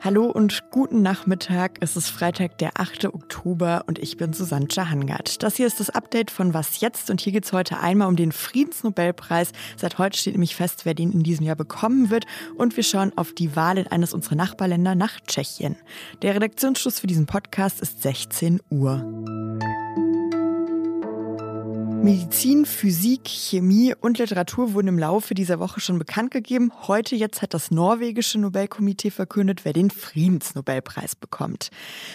Hallo und guten Nachmittag. Es ist Freitag, der 8. Oktober und ich bin Susanne Jahangard. Das hier ist das Update von Was jetzt und hier geht es heute einmal um den Friedensnobelpreis. Seit heute steht nämlich fest, wer den in diesem Jahr bekommen wird und wir schauen auf die Wahl in eines unserer Nachbarländer nach Tschechien. Der Redaktionsschluss für diesen Podcast ist 16 Uhr. Medizin, Physik, Chemie und Literatur wurden im Laufe dieser Woche schon bekannt gegeben. Heute jetzt hat das norwegische Nobelkomitee verkündet, wer den Friedensnobelpreis bekommt.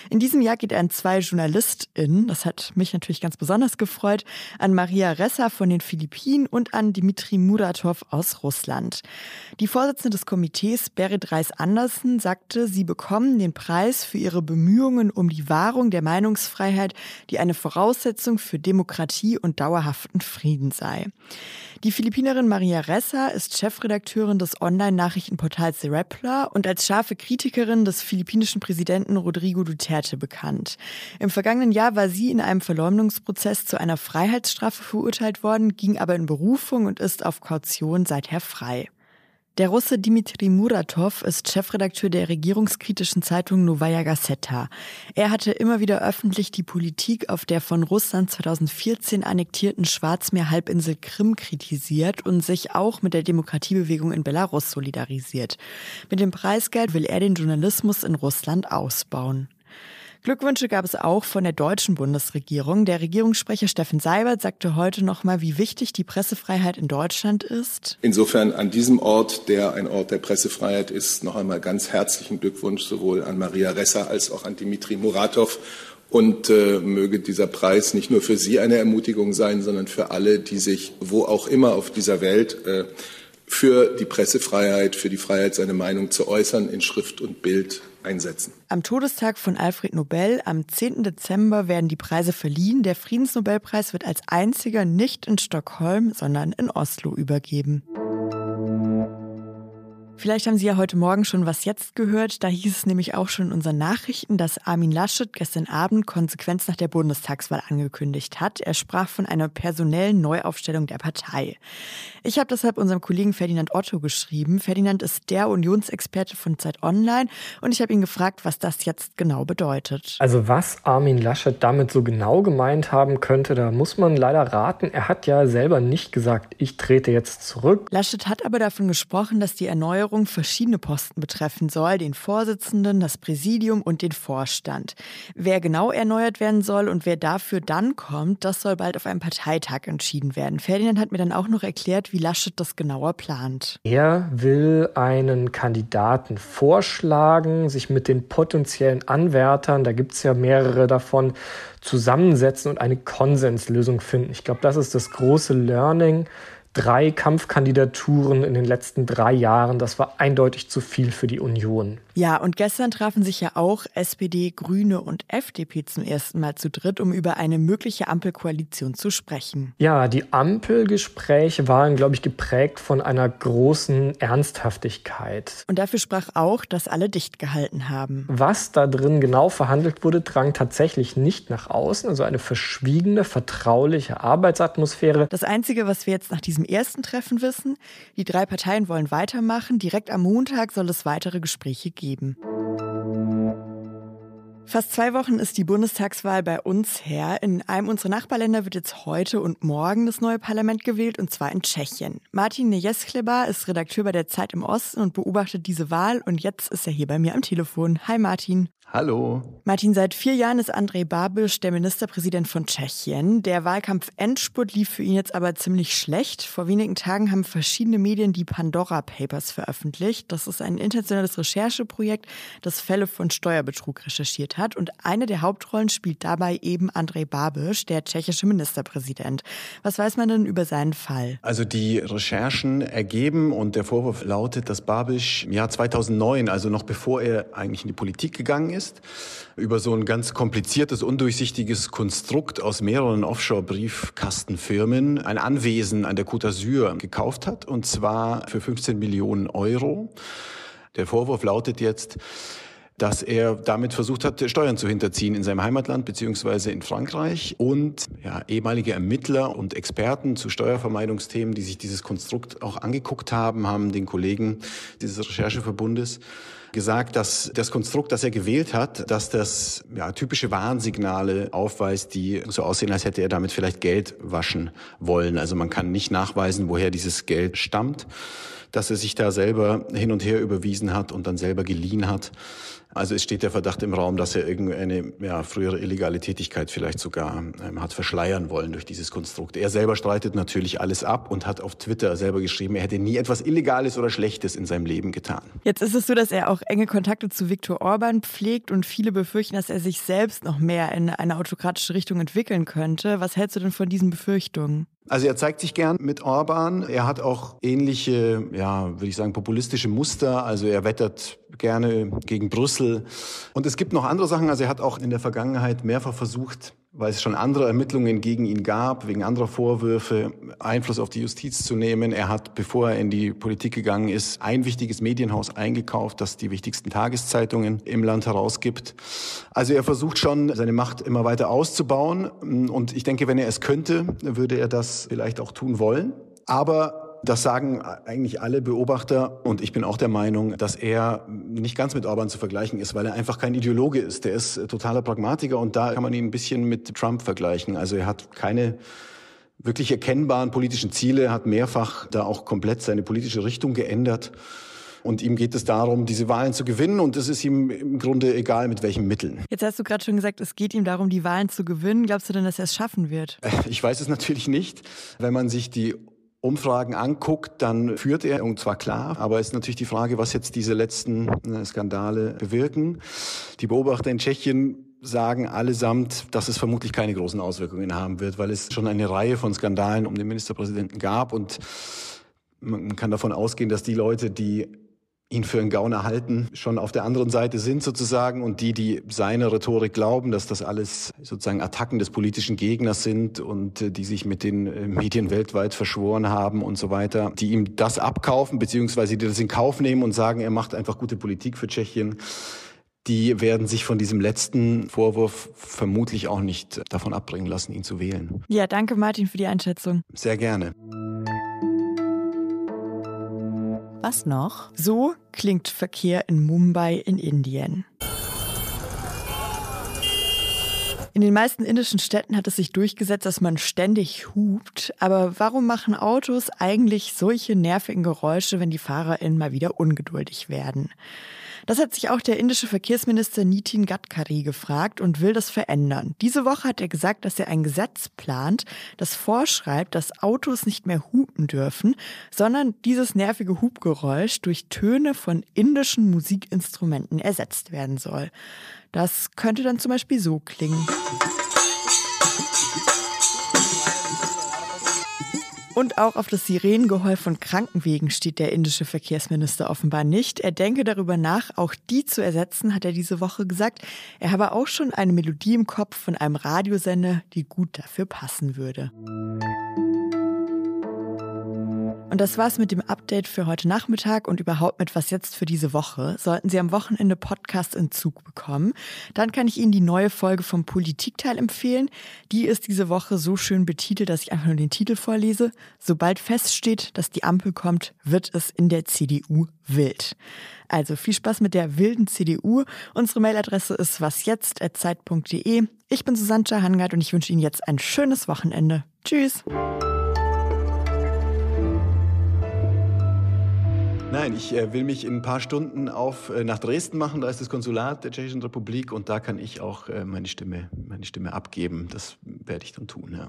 In diesem Jahr geht er an zwei JournalistInnen, das hat mich natürlich ganz besonders gefreut, an Maria Ressa von den Philippinen und an Dmitri Muratov aus Russland. Die Vorsitzende des Komitees, Berit Reis-Andersen, sagte, sie bekommen den Preis für ihre Bemühungen um die Wahrung der Meinungsfreiheit, die eine Voraussetzung für Demokratie und Dauer dauerhaften Frieden sei. Die Philippinerin Maria Ressa ist Chefredakteurin des Online-Nachrichtenportals The Rappler und als scharfe Kritikerin des philippinischen Präsidenten Rodrigo Duterte bekannt. Im vergangenen Jahr war sie in einem Verleumdungsprozess zu einer Freiheitsstrafe verurteilt worden, ging aber in Berufung und ist auf Kaution seither frei. Der Russe Dmitri Muratov ist Chefredakteur der regierungskritischen Zeitung Novaya Gazeta. Er hatte immer wieder öffentlich die Politik auf der von Russland 2014 annektierten Schwarzmeerhalbinsel Krim kritisiert und sich auch mit der Demokratiebewegung in Belarus solidarisiert. Mit dem Preisgeld will er den Journalismus in Russland ausbauen. Glückwünsche gab es auch von der deutschen Bundesregierung. Der Regierungssprecher Steffen Seibert sagte heute nochmal, wie wichtig die Pressefreiheit in Deutschland ist. Insofern an diesem Ort, der ein Ort der Pressefreiheit ist, noch einmal ganz herzlichen Glückwunsch sowohl an Maria Ressa als auch an Dimitri Muratov. Und äh, möge dieser Preis nicht nur für Sie eine Ermutigung sein, sondern für alle, die sich wo auch immer auf dieser Welt äh, für die Pressefreiheit, für die Freiheit, seine Meinung zu äußern in Schrift und Bild einsetzen. Am Todestag von Alfred Nobel, am 10. Dezember, werden die Preise verliehen. Der Friedensnobelpreis wird als einziger nicht in Stockholm, sondern in Oslo übergeben. Vielleicht haben Sie ja heute Morgen schon was jetzt gehört. Da hieß es nämlich auch schon in unseren Nachrichten, dass Armin Laschet gestern Abend Konsequenz nach der Bundestagswahl angekündigt hat. Er sprach von einer personellen Neuaufstellung der Partei. Ich habe deshalb unserem Kollegen Ferdinand Otto geschrieben. Ferdinand ist der Unionsexperte von Zeit Online und ich habe ihn gefragt, was das jetzt genau bedeutet. Also was Armin Laschet damit so genau gemeint haben könnte, da muss man leider raten. Er hat ja selber nicht gesagt, ich trete jetzt zurück. Laschet hat aber davon gesprochen, dass die Erneuerung Erneuerung verschiedene Posten betreffen soll, den Vorsitzenden, das Präsidium und den Vorstand. Wer genau erneuert werden soll und wer dafür dann kommt, das soll bald auf einem Parteitag entschieden werden. Ferdinand hat mir dann auch noch erklärt, wie Laschet das genauer plant. Er will einen Kandidaten vorschlagen, sich mit den potenziellen Anwärtern, da gibt es ja mehrere davon, zusammensetzen und eine Konsenslösung finden. Ich glaube, das ist das große Learning drei Kampfkandidaturen in den letzten drei Jahren. Das war eindeutig zu viel für die Union. Ja, und gestern trafen sich ja auch SPD, Grüne und FDP zum ersten Mal zu dritt, um über eine mögliche Ampelkoalition zu sprechen. Ja, die Ampelgespräche waren, glaube ich, geprägt von einer großen Ernsthaftigkeit. Und dafür sprach auch, dass alle dicht gehalten haben. Was da drin genau verhandelt wurde, drang tatsächlich nicht nach außen. Also eine verschwiegene, vertrauliche Arbeitsatmosphäre. Das Einzige, was wir jetzt nach diesem ersten Treffen wissen, die drei Parteien wollen weitermachen. Direkt am Montag soll es weitere Gespräche geben. Fast zwei Wochen ist die Bundestagswahl bei uns her. In einem unserer Nachbarländer wird jetzt heute und morgen das neue Parlament gewählt, und zwar in Tschechien. Martin Nejeskleba ist Redakteur bei der Zeit im Osten und beobachtet diese Wahl. Und jetzt ist er hier bei mir am Telefon. Hi Martin. Hallo. Martin, seit vier Jahren ist Andrej Babiš der Ministerpräsident von Tschechien. Der Wahlkampf Endspurt lief für ihn jetzt aber ziemlich schlecht. Vor wenigen Tagen haben verschiedene Medien die Pandora Papers veröffentlicht. Das ist ein internationales Rechercheprojekt, das Fälle von Steuerbetrug recherchiert hat. Und eine der Hauptrollen spielt dabei eben Andrej Babiš, der tschechische Ministerpräsident. Was weiß man denn über seinen Fall? Also die Recherchen ergeben und der Vorwurf lautet, dass Babiš im Jahr 2009, also noch bevor er eigentlich in die Politik gegangen ist, ist, über so ein ganz kompliziertes, undurchsichtiges Konstrukt aus mehreren Offshore-Briefkastenfirmen ein Anwesen an der Côte d'Azur gekauft hat, und zwar für 15 Millionen Euro. Der Vorwurf lautet jetzt, dass er damit versucht hat, Steuern zu hinterziehen in seinem Heimatland beziehungsweise in Frankreich. Und ja, ehemalige Ermittler und Experten zu Steuervermeidungsthemen, die sich dieses Konstrukt auch angeguckt haben, haben den Kollegen dieses Rechercheverbundes gesagt, dass das Konstrukt, das er gewählt hat, dass das ja, typische Warnsignale aufweist, die so aussehen, als hätte er damit vielleicht Geld waschen wollen. Also man kann nicht nachweisen, woher dieses Geld stammt, dass er sich da selber hin und her überwiesen hat und dann selber geliehen hat. Also es steht der Verdacht im Raum, dass er irgendeine ja, frühere illegale Tätigkeit vielleicht sogar ähm, hat verschleiern wollen durch dieses Konstrukt. Er selber streitet natürlich alles ab und hat auf Twitter selber geschrieben, er hätte nie etwas Illegales oder Schlechtes in seinem Leben getan. Jetzt ist es so, dass er auch enge Kontakte zu Viktor Orban pflegt und viele befürchten, dass er sich selbst noch mehr in eine autokratische Richtung entwickeln könnte. Was hältst du denn von diesen Befürchtungen? Also er zeigt sich gern mit Orban. Er hat auch ähnliche, ja, würde ich sagen, populistische Muster. Also er wettert gerne gegen Brüssel. Und es gibt noch andere Sachen. Also er hat auch in der Vergangenheit mehrfach versucht, weil es schon andere Ermittlungen gegen ihn gab, wegen anderer Vorwürfe, Einfluss auf die Justiz zu nehmen. Er hat, bevor er in die Politik gegangen ist, ein wichtiges Medienhaus eingekauft, das die wichtigsten Tageszeitungen im Land herausgibt. Also er versucht schon, seine Macht immer weiter auszubauen. Und ich denke, wenn er es könnte, würde er das vielleicht auch tun wollen. Aber das sagen eigentlich alle Beobachter und ich bin auch der Meinung, dass er nicht ganz mit Orban zu vergleichen ist, weil er einfach kein Ideologe ist. Der ist totaler Pragmatiker und da kann man ihn ein bisschen mit Trump vergleichen. Also er hat keine wirklich erkennbaren politischen Ziele, hat mehrfach da auch komplett seine politische Richtung geändert. Und ihm geht es darum, diese Wahlen zu gewinnen. Und es ist ihm im Grunde egal, mit welchen Mitteln. Jetzt hast du gerade schon gesagt, es geht ihm darum, die Wahlen zu gewinnen. Glaubst du denn, dass er es schaffen wird? Ich weiß es natürlich nicht. Wenn man sich die Umfragen anguckt, dann führt er, und zwar klar, aber es ist natürlich die Frage, was jetzt diese letzten äh, Skandale bewirken. Die Beobachter in Tschechien sagen allesamt, dass es vermutlich keine großen Auswirkungen haben wird, weil es schon eine Reihe von Skandalen um den Ministerpräsidenten gab und man kann davon ausgehen, dass die Leute, die ihn für einen Gauner halten, schon auf der anderen Seite sind sozusagen und die, die seine Rhetorik glauben, dass das alles sozusagen Attacken des politischen Gegners sind und äh, die sich mit den äh, Medien weltweit verschworen haben und so weiter, die ihm das abkaufen, beziehungsweise die das in Kauf nehmen und sagen, er macht einfach gute Politik für Tschechien, die werden sich von diesem letzten Vorwurf vermutlich auch nicht davon abbringen lassen, ihn zu wählen. Ja, danke Martin für die Einschätzung. Sehr gerne. Was noch? So klingt Verkehr in Mumbai in Indien. In den meisten indischen Städten hat es sich durchgesetzt, dass man ständig hupt. Aber warum machen Autos eigentlich solche nervigen Geräusche, wenn die FahrerInnen mal wieder ungeduldig werden? Das hat sich auch der indische Verkehrsminister Nitin Gadkari gefragt und will das verändern. Diese Woche hat er gesagt, dass er ein Gesetz plant, das vorschreibt, dass Autos nicht mehr hupen dürfen, sondern dieses nervige Hubgeräusch durch Töne von indischen Musikinstrumenten ersetzt werden soll. Das könnte dann zum Beispiel so klingen. Und auch auf das Sirenengeheul von Krankenwegen steht der indische Verkehrsminister offenbar nicht. Er denke darüber nach, auch die zu ersetzen, hat er diese Woche gesagt. Er habe auch schon eine Melodie im Kopf von einem Radiosender, die gut dafür passen würde. Und das war's mit dem Update für heute Nachmittag und überhaupt mit Was jetzt für diese Woche. Sollten Sie am Wochenende Podcast in Zug bekommen, dann kann ich Ihnen die neue Folge vom Politikteil empfehlen. Die ist diese Woche so schön betitelt, dass ich einfach nur den Titel vorlese. Sobald feststeht, dass die Ampel kommt, wird es in der CDU wild. Also viel Spaß mit der wilden CDU. Unsere Mailadresse ist wasjetzt.zeit.de. Ich bin Susanne Hangard und ich wünsche Ihnen jetzt ein schönes Wochenende. Tschüss! Nein, ich äh, will mich in ein paar Stunden auf äh, nach Dresden machen. Da ist das Konsulat der Tschechischen Republik und da kann ich auch äh, meine Stimme, meine Stimme abgeben. Das werde ich dann tun. Ja.